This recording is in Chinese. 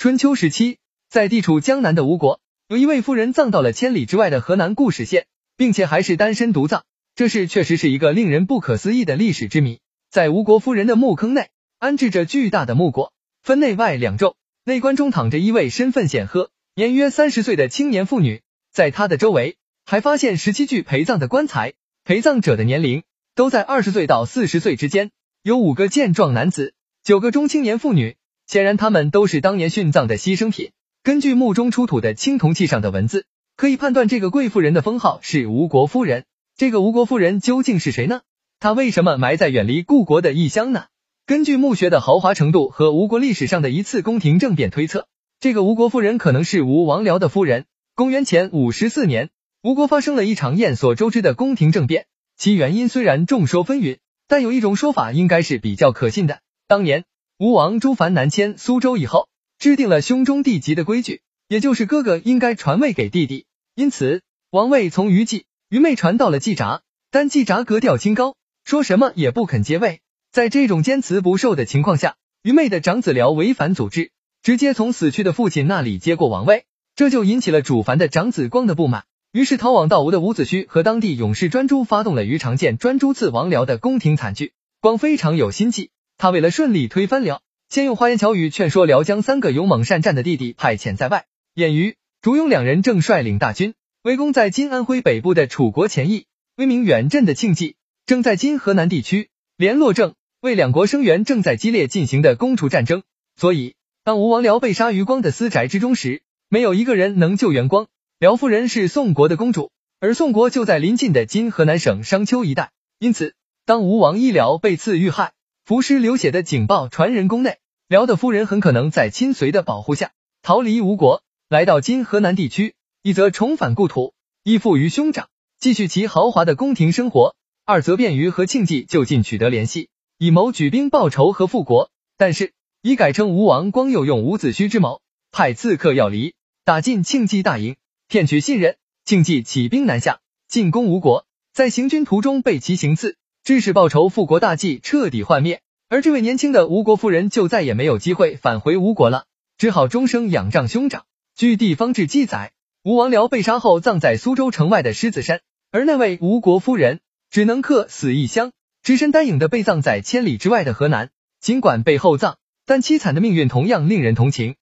春秋时期，在地处江南的吴国，有一位妇人葬到了千里之外的河南固始县，并且还是单身独葬。这事确实是一个令人不可思议的历史之谜。在吴国夫人的墓坑内，安置着巨大的木椁，分内外两重，内棺中躺着一位身份显赫、年约三十岁的青年妇女，在她的周围还发现十七具陪葬的棺材，陪葬者的年龄都在二十岁到四十岁之间，有五个健壮男子，九个中青年妇女。显然，他们都是当年殉葬的牺牲品。根据墓中出土的青铜器上的文字，可以判断这个贵妇人的封号是吴国夫人。这个吴国夫人究竟是谁呢？她为什么埋在远离故国的异乡呢？根据墓穴的豪华程度和吴国历史上的一次宫廷政变推测，这个吴国夫人可能是吴王僚的夫人。公元前五十四年，吴国发生了一场燕所周知的宫廷政变，其原因虽然众说纷纭，但有一种说法应该是比较可信的。当年。吴王朱凡南迁苏州以后，制定了兄终弟及的规矩，也就是哥哥应该传位给弟弟。因此，王位从于季、于妹传到了季札，但季札格调清高，说什么也不肯接位。在这种坚持不受的情况下，于妹的长子僚违反祖制，直接从死去的父亲那里接过王位，这就引起了主凡的长子光的不满。于是，逃往到吴的伍子胥和当地勇士专诸发动了于长剑专诸刺王僚的宫廷惨剧。光非常有心计。他为了顺利推翻辽，先用花言巧语劝说辽将三个勇猛善战的弟弟派遣在外。晏瑜、烛庸两人正率领大军围攻在今安徽北部的楚国前邑。威名远震的庆忌正在今河南地区联络郑，为两国声援正在激烈进行的攻楚战争。所以，当吴王僚被杀于光的私宅之中时，没有一个人能救援光。辽夫人是宋国的公主，而宋国就在临近的今河南省商丘一带。因此，当吴王医疗被刺遇害。浮尸流血的警报传人宫内，辽的夫人很可能在亲随的保护下逃离吴国，来到今河南地区；一则重返故土，依附于兄长，继续其豪华的宫廷生活；二则便于和庆忌就近取得联系，以谋举兵报仇和复国。但是，已改称吴王光又用伍子胥之谋，派刺客要离，打进庆忌大营，骗取信任。庆忌起兵南下，进攻吴国，在行军途中被其行刺。致使报仇复国大计彻底幻灭，而这位年轻的吴国夫人就再也没有机会返回吴国了，只好终生仰仗兄长。据地方志记载，吴王僚被杀后葬在苏州城外的狮子山，而那位吴国夫人只能客死异乡，只身单影的被葬在千里之外的河南。尽管被厚葬，但凄惨的命运同样令人同情。